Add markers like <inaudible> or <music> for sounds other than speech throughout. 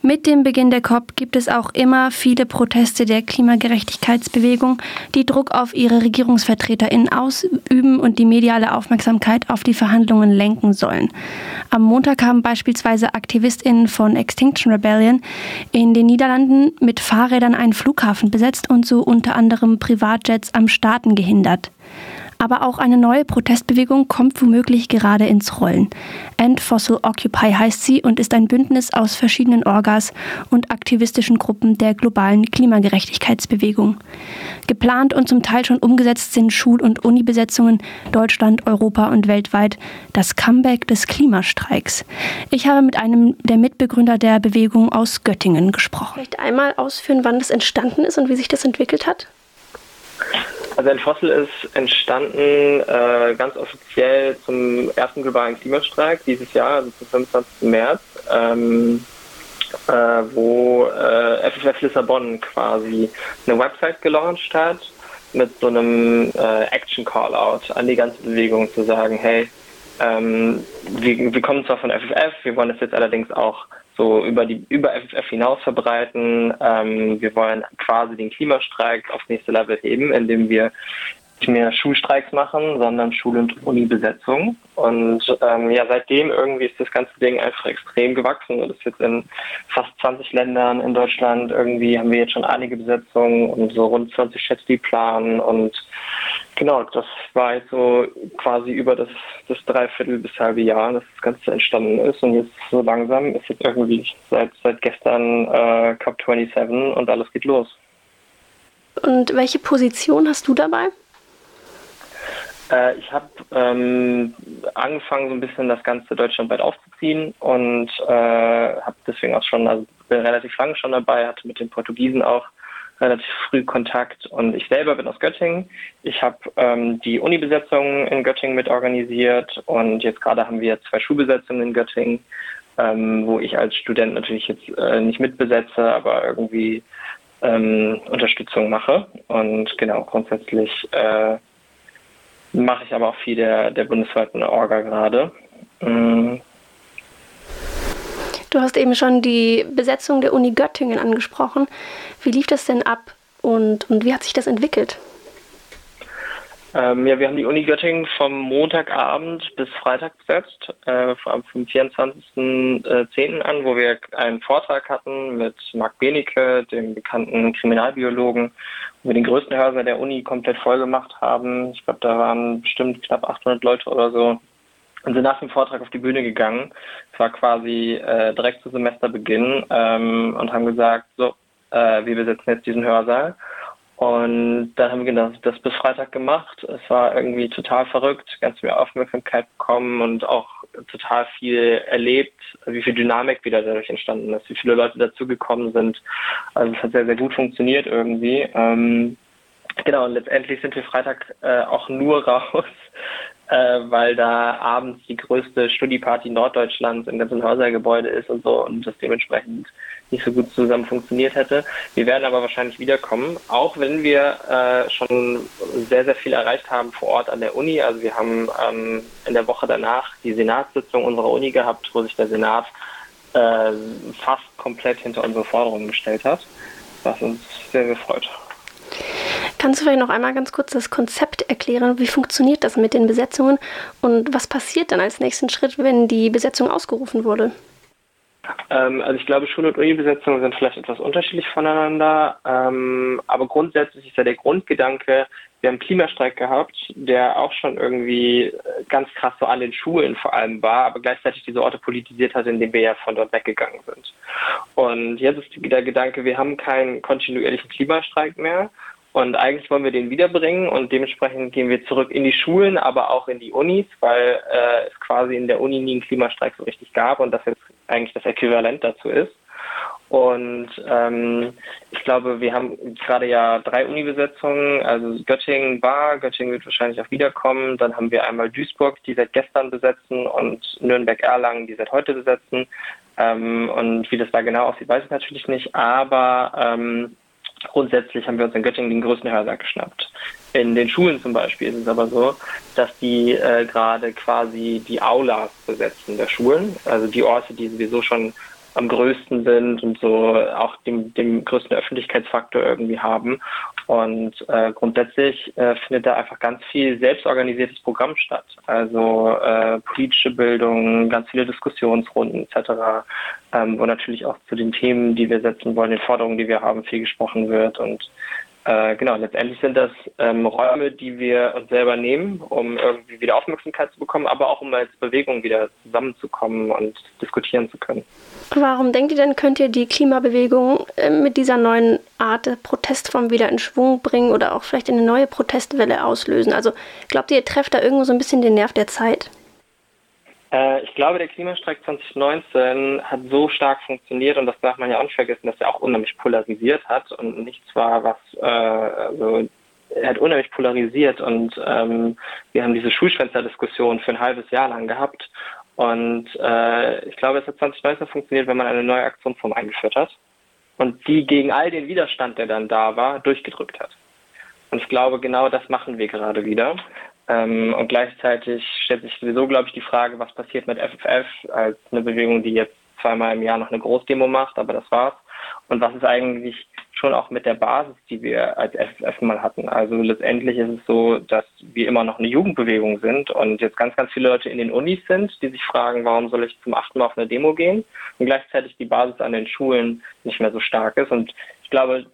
Mit dem Beginn der COP gibt es auch immer viele Proteste der Klimagerechtigkeitsbewegung, die Druck auf ihre RegierungsvertreterInnen ausüben und die mediale Aufmerksamkeit auf die Verhandlungen lenken sollen. Am Montag haben beispielsweise AktivistInnen von Extinction Rebellion in den Niederlanden mit Fahrrädern einen Flughafen besetzt und so unter anderem Privatjets am Starten gehindert. Aber auch eine neue Protestbewegung kommt womöglich gerade ins Rollen. End Fossil Occupy heißt sie und ist ein Bündnis aus verschiedenen Orgas und aktivistischen Gruppen der globalen Klimagerechtigkeitsbewegung. Geplant und zum Teil schon umgesetzt sind Schul- und Unibesetzungen Deutschland, Europa und weltweit das Comeback des Klimastreiks. Ich habe mit einem der Mitbegründer der Bewegung aus Göttingen gesprochen. Vielleicht einmal ausführen, wann das entstanden ist und wie sich das entwickelt hat? Also ein Fossil ist entstanden äh, ganz offiziell zum ersten globalen Klimastreik dieses Jahr, also zum 25. März, ähm, äh, wo äh, FFF Lissabon quasi eine Website gelauncht hat mit so einem äh, Action Call-out an die ganze Bewegung zu sagen, hey, ähm, wir, wir kommen zwar von FFF, wir wollen das jetzt allerdings auch so über die über FFF hinaus verbreiten. Ähm, wir wollen quasi den Klimastreik aufs nächste Level heben, indem wir nicht mehr Schulstreiks machen, sondern Schul- und Uni-Besetzung. Und ähm, ja, seitdem irgendwie ist das ganze Ding einfach extrem gewachsen und ist jetzt in fast 20 Ländern in Deutschland irgendwie haben wir jetzt schon einige Besetzungen und so rund 20 Chats, die planen und genau, das war jetzt so quasi über das, das Dreiviertel bis halbe Jahr, dass das Ganze entstanden ist und jetzt so langsam ist jetzt irgendwie seit, seit gestern äh, Cup 27 und alles geht los. Und welche Position hast du dabei? Äh, ich habe ähm, angefangen, so ein bisschen das Ganze deutschlandweit aufzuziehen und äh, habe deswegen auch schon, also bin relativ lange schon dabei, hatte mit den Portugiesen auch relativ früh Kontakt und ich selber bin aus Göttingen. Ich habe ähm, die Uni-Besetzung in Göttingen mitorganisiert und jetzt gerade haben wir zwei Schulbesetzungen in Göttingen, ähm, wo ich als Student natürlich jetzt äh, nicht mitbesetze, aber irgendwie ähm, Unterstützung mache und genau grundsätzlich äh, mache ich aber auch viel der, der bundesweiten Orga gerade. Mhm. Du hast eben schon die Besetzung der Uni Göttingen angesprochen. Wie lief das denn ab und, und wie hat sich das entwickelt? Ähm, ja, wir haben die Uni Göttingen vom Montagabend bis Freitag besetzt, äh, vom 24.10. Äh, an, wo wir einen Vortrag hatten mit Marc Benecke, dem bekannten Kriminalbiologen, wo wir den größten Hörsaal der Uni komplett voll gemacht haben. Ich glaube, da waren bestimmt knapp 800 Leute oder so und sind nach dem Vortrag auf die Bühne gegangen. Es war quasi äh, direkt zu Semesterbeginn ähm, und haben gesagt, so, äh, wir besetzen jetzt diesen Hörsaal. Und dann haben wir das, das bis Freitag gemacht. Es war irgendwie total verrückt, ganz viel Aufmerksamkeit bekommen und auch total viel erlebt, wie viel Dynamik wieder dadurch entstanden ist, wie viele Leute dazugekommen sind. Also es hat sehr, sehr gut funktioniert irgendwie. Ähm, genau, und letztendlich sind wir Freitag äh, auch nur <laughs> raus, äh, weil da abends die größte Studieparty Norddeutschlands im ganzen Hörsaal-Gebäude ist und so und das dementsprechend nicht so gut zusammen funktioniert hätte. Wir werden aber wahrscheinlich wiederkommen, auch wenn wir äh, schon sehr, sehr viel erreicht haben vor Ort an der Uni. Also wir haben ähm, in der Woche danach die Senatssitzung unserer Uni gehabt, wo sich der Senat äh, fast komplett hinter unsere Forderungen gestellt hat, was uns sehr, sehr freut. Kannst du vielleicht noch einmal ganz kurz das Konzept erklären? Wie funktioniert das mit den Besetzungen und was passiert dann als nächsten Schritt, wenn die Besetzung ausgerufen wurde? Ähm, also ich glaube, Schul- und Uni-Besetzungen sind vielleicht etwas unterschiedlich voneinander, ähm, aber grundsätzlich ist ja der Grundgedanke, wir haben einen Klimastreik gehabt, der auch schon irgendwie ganz krass so an den Schulen vor allem war, aber gleichzeitig diese Orte politisiert hat, indem wir ja von dort weggegangen sind. Und jetzt ist der Gedanke, wir haben keinen kontinuierlichen Klimastreik mehr und eigentlich wollen wir den wiederbringen und dementsprechend gehen wir zurück in die Schulen, aber auch in die Unis, weil äh, es quasi in der Uni nie einen Klimastreik so richtig gab und das jetzt eigentlich das Äquivalent dazu ist. Und ähm, ich glaube, wir haben gerade ja drei Uni-Besetzungen, also Göttingen war, Göttingen wird wahrscheinlich auch wiederkommen. Dann haben wir einmal Duisburg, die seit gestern besetzen und Nürnberg-Erlangen, die seit heute besetzen. Ähm, und wie das da genau aussieht, weiß ich natürlich nicht. Aber ähm, grundsätzlich haben wir uns in Göttingen den größten Hörsaal geschnappt. In den Schulen zum Beispiel ist es aber so, dass die äh, gerade quasi die Aulas besetzen der Schulen, also die Orte, die sowieso schon am größten sind und so auch dem, dem größten Öffentlichkeitsfaktor irgendwie haben. Und äh, grundsätzlich äh, findet da einfach ganz viel selbstorganisiertes Programm statt. Also äh, politische Bildung, ganz viele Diskussionsrunden etc., ähm, wo natürlich auch zu den Themen, die wir setzen wollen, den Forderungen, die wir haben, viel gesprochen wird und äh, genau, letztendlich sind das ähm, Räume, die wir uns selber nehmen, um irgendwie wieder Aufmerksamkeit zu bekommen, aber auch um als Bewegung wieder zusammenzukommen und diskutieren zu können. Warum denkt ihr denn, könnt ihr die Klimabewegung äh, mit dieser neuen Art der Protestform wieder in Schwung bringen oder auch vielleicht eine neue Protestwelle auslösen? Also glaubt ihr, ihr trefft da irgendwo so ein bisschen den Nerv der Zeit? Äh, ich glaube, der Klimastreik 2019 hat so stark funktioniert und das darf man ja auch nicht vergessen, dass er auch unheimlich polarisiert hat und nicht zwar was, äh, also er hat unheimlich polarisiert und ähm, wir haben diese Schulschwänzer-Diskussion für ein halbes Jahr lang gehabt und äh, ich glaube, es hat 2019 funktioniert, wenn man eine neue Aktionsform eingeführt hat und die gegen all den Widerstand, der dann da war, durchgedrückt hat. Und ich glaube, genau das machen wir gerade wieder. Ähm, und gleichzeitig stellt sich sowieso, glaube ich, die Frage, was passiert mit FFF als eine Bewegung, die jetzt zweimal im Jahr noch eine Großdemo macht, aber das war's. Und was ist eigentlich schon auch mit der Basis, die wir als FFF mal hatten. Also letztendlich ist es so, dass wir immer noch eine Jugendbewegung sind und jetzt ganz, ganz viele Leute in den Unis sind, die sich fragen, warum soll ich zum achten Mal auf eine Demo gehen und gleichzeitig die Basis an den Schulen nicht mehr so stark ist. Und ich glaube,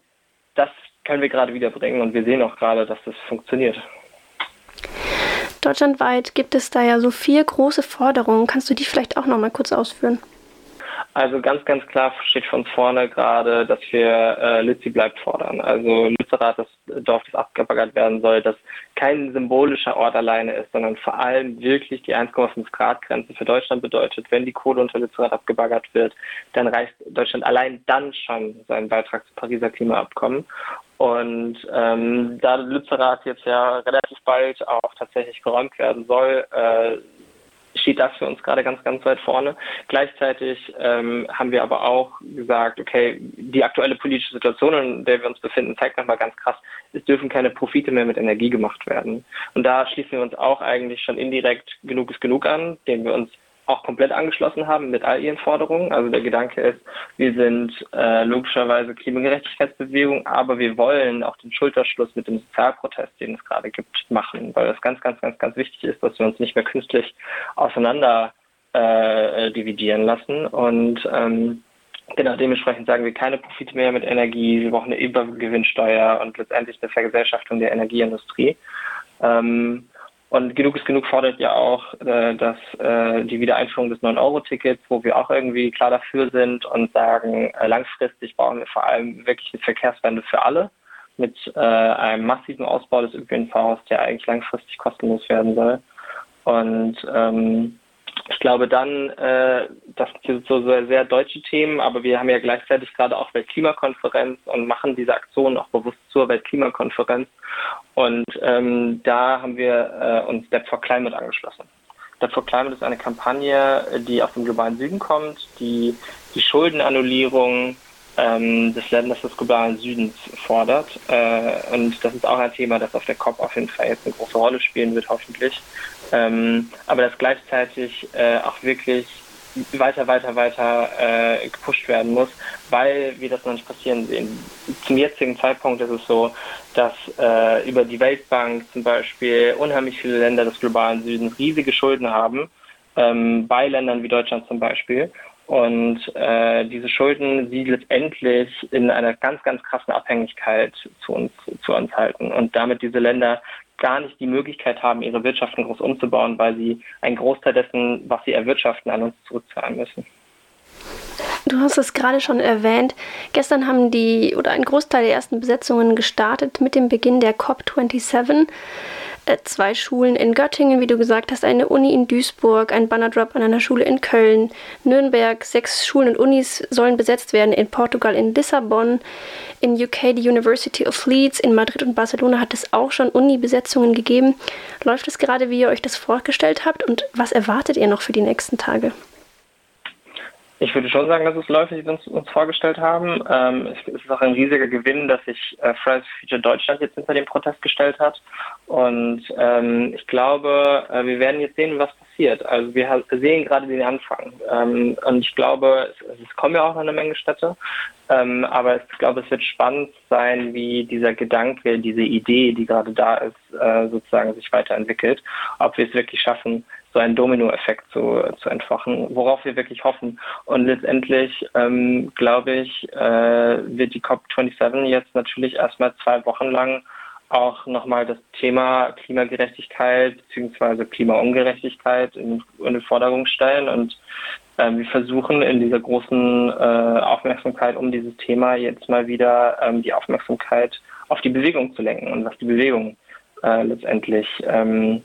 das können wir gerade wieder bringen und wir sehen auch gerade, dass das funktioniert. Deutschlandweit gibt es da ja so vier große Forderungen. Kannst du die vielleicht auch noch mal kurz ausführen? Also ganz, ganz klar steht von vorne gerade, dass wir äh, Lützi bleibt fordern. Also Lützerath, das Dorf, das abgebaggert werden soll, das kein symbolischer Ort alleine ist, sondern vor allem wirklich die 1,5 Grad Grenze für Deutschland bedeutet. Wenn die Kohle unter Lützerath abgebaggert wird, dann reicht Deutschland allein dann schon seinen Beitrag zum Pariser Klimaabkommen. Und ähm, da Lützerath jetzt ja relativ bald auch tatsächlich geräumt werden soll, äh, steht das für uns gerade ganz, ganz weit vorne. Gleichzeitig ähm, haben wir aber auch gesagt, okay, die aktuelle politische Situation, in der wir uns befinden, zeigt nochmal ganz krass, es dürfen keine Profite mehr mit Energie gemacht werden. Und da schließen wir uns auch eigentlich schon indirekt genug ist genug an, dem wir uns auch komplett angeschlossen haben mit all ihren Forderungen. Also der Gedanke ist, wir sind äh, logischerweise Klimagerechtigkeitsbewegung, aber wir wollen auch den Schulterschluss mit dem Sozialprotest, den es gerade gibt, machen, weil das ganz, ganz, ganz, ganz wichtig ist, dass wir uns nicht mehr künstlich auseinander äh, dividieren lassen. Und ähm, Genau, dementsprechend sagen wir keine Profite mehr mit Energie, wir brauchen eine Übergewinnsteuer und letztendlich eine Vergesellschaftung der Energieindustrie. Ähm, und genug ist genug fordert ja auch, äh, dass äh, die Wiedereinführung des 9-Euro-Tickets, wo wir auch irgendwie klar dafür sind und sagen, äh, langfristig brauchen wir vor allem wirklich eine Verkehrswende für alle mit äh, einem massiven Ausbau des ÖPNVs, der eigentlich langfristig kostenlos werden soll. Und ähm, ich glaube dann, äh, das sind so sehr, sehr deutsche Themen, aber wir haben ja gleichzeitig gerade auch Weltklimakonferenz und machen diese Aktion auch bewusst zur Weltklimakonferenz. Und ähm, da haben wir äh, uns Step for Climate angeschlossen. Step for Climate ist eine Kampagne, die aus dem globalen Süden kommt, die die Schuldenannullierung ähm, des Länders des globalen Südens fordert. Äh, und das ist auch ein Thema, das auf der COP auf jeden Fall jetzt eine große Rolle spielen wird, hoffentlich. Ähm, aber das gleichzeitig äh, auch wirklich weiter, weiter, weiter äh, gepusht werden muss, weil wir das noch nicht passieren sehen. Zum jetzigen Zeitpunkt ist es so, dass äh, über die Weltbank zum Beispiel unheimlich viele Länder des globalen Südens riesige Schulden haben, ähm, bei Ländern wie Deutschland zum Beispiel. Und äh, diese Schulden sie letztendlich in einer ganz, ganz krassen Abhängigkeit zu uns, zu uns halten und damit diese Länder gar nicht die Möglichkeit haben, ihre Wirtschaften groß umzubauen, weil sie einen Großteil dessen, was sie erwirtschaften, an uns zurückzahlen müssen. Du hast es gerade schon erwähnt. Gestern haben die oder ein Großteil der ersten Besetzungen gestartet mit dem Beginn der COP27. Äh, zwei Schulen in Göttingen, wie du gesagt hast, eine Uni in Duisburg, ein Bannerdrop an einer Schule in Köln, Nürnberg, sechs Schulen und Unis sollen besetzt werden, in Portugal, in Lissabon, in UK die University of Leeds, in Madrid und Barcelona hat es auch schon Uni-Besetzungen gegeben. Läuft es gerade, wie ihr euch das vorgestellt habt und was erwartet ihr noch für die nächsten Tage? Ich würde schon sagen, dass es läuft, wie wir uns, uns vorgestellt haben. Ähm, es, es, ist auch ein riesiger Gewinn, dass sich äh, Fridays for Future Deutschland jetzt hinter dem Protest gestellt hat. Und ähm, ich glaube, äh, wir werden jetzt sehen, was passiert. Also wir sehen gerade den Anfang. Ähm, und ich glaube, es, es, kommen ja auch noch eine Menge Städte. Ähm, aber ich glaube, es wird spannend sein, wie dieser Gedanke, diese Idee, die gerade da ist, äh, sozusagen sich weiterentwickelt. Ob wir es wirklich schaffen, so einen Dominoeffekt zu, zu entfachen, worauf wir wirklich hoffen. Und letztendlich, ähm, glaube ich, äh, wird die COP27 jetzt natürlich erstmal zwei Wochen lang auch nochmal das Thema Klimagerechtigkeit bzw. Klimaungerechtigkeit in, in den Vordergrund stellen. Und äh, wir versuchen in dieser großen äh, Aufmerksamkeit um dieses Thema jetzt mal wieder ähm, die Aufmerksamkeit auf die Bewegung zu lenken und was die Bewegung äh, letztendlich ähm,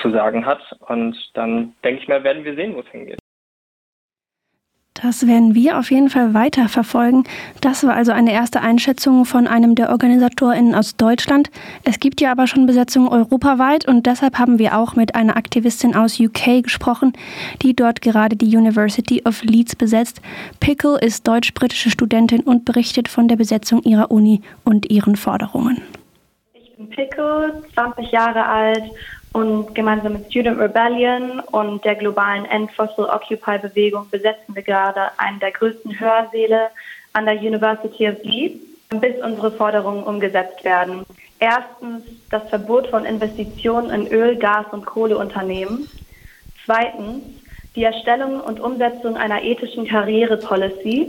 zu sagen hat. Und dann denke ich mal, werden wir sehen, wo es hingeht. Das werden wir auf jeden Fall weiter verfolgen. Das war also eine erste Einschätzung von einem der OrganisatorInnen aus Deutschland. Es gibt ja aber schon Besetzungen europaweit und deshalb haben wir auch mit einer Aktivistin aus UK gesprochen, die dort gerade die University of Leeds besetzt. Pickle ist deutsch-britische Studentin und berichtet von der Besetzung ihrer Uni und ihren Forderungen. Ich bin Pickle, 20 Jahre alt und gemeinsam mit Student Rebellion und der globalen End Fossil Occupy Bewegung besetzen wir gerade einen der größten Hörsäle an der University of Leeds, bis unsere Forderungen umgesetzt werden. Erstens das Verbot von Investitionen in Öl, Gas und Kohleunternehmen. Zweitens die Erstellung und Umsetzung einer ethischen Karrierepolicy.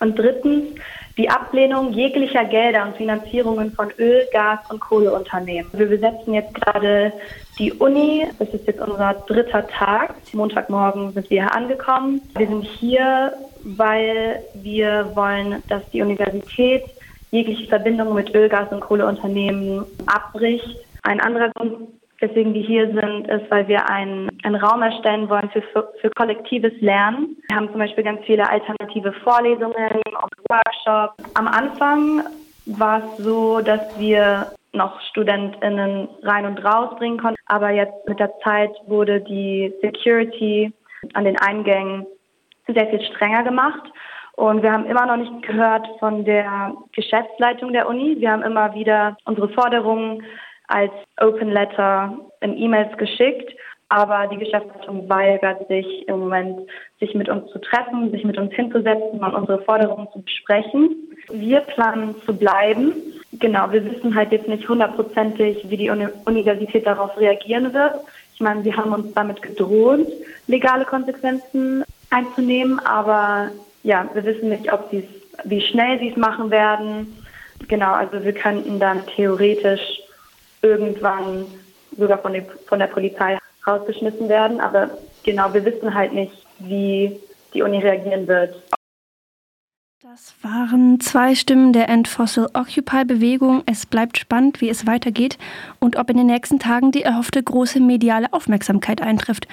Und drittens die Ablehnung jeglicher Gelder und Finanzierungen von Öl, Gas und Kohleunternehmen. Wir besetzen jetzt gerade die Uni. Das ist jetzt unser dritter Tag. Montagmorgen sind wir hier angekommen. Wir sind hier, weil wir wollen, dass die Universität jegliche Verbindung mit Öl, Gas und Kohleunternehmen abbricht. Ein anderer Grund weswegen wir hier sind, ist, weil wir einen, einen Raum erstellen wollen für, für, für kollektives Lernen. Wir haben zum Beispiel ganz viele alternative Vorlesungen und Workshops. Am Anfang war es so, dass wir noch StudentInnen rein und raus bringen konnten. Aber jetzt mit der Zeit wurde die Security an den Eingängen sehr viel strenger gemacht. Und wir haben immer noch nicht gehört von der Geschäftsleitung der Uni. Wir haben immer wieder unsere Forderungen als Open Letter in E-Mails geschickt. Aber die Geschäftsleitung weigert sich im Moment, sich mit uns zu treffen, sich mit uns hinzusetzen und unsere Forderungen zu besprechen. Wir planen zu bleiben. Genau, wir wissen halt jetzt nicht hundertprozentig, wie die Universität darauf reagieren wird. Ich meine, sie haben uns damit gedroht, legale Konsequenzen einzunehmen, aber ja, wir wissen nicht, ob sie wie schnell sie es machen werden. Genau, also wir könnten dann theoretisch irgendwann sogar von, von der Polizei rausgeschmissen werden. Aber genau, wir wissen halt nicht, wie die Uni reagieren wird. Das waren zwei Stimmen der End Fossil Occupy Bewegung. Es bleibt spannend, wie es weitergeht und ob in den nächsten Tagen die erhoffte große mediale Aufmerksamkeit eintrifft.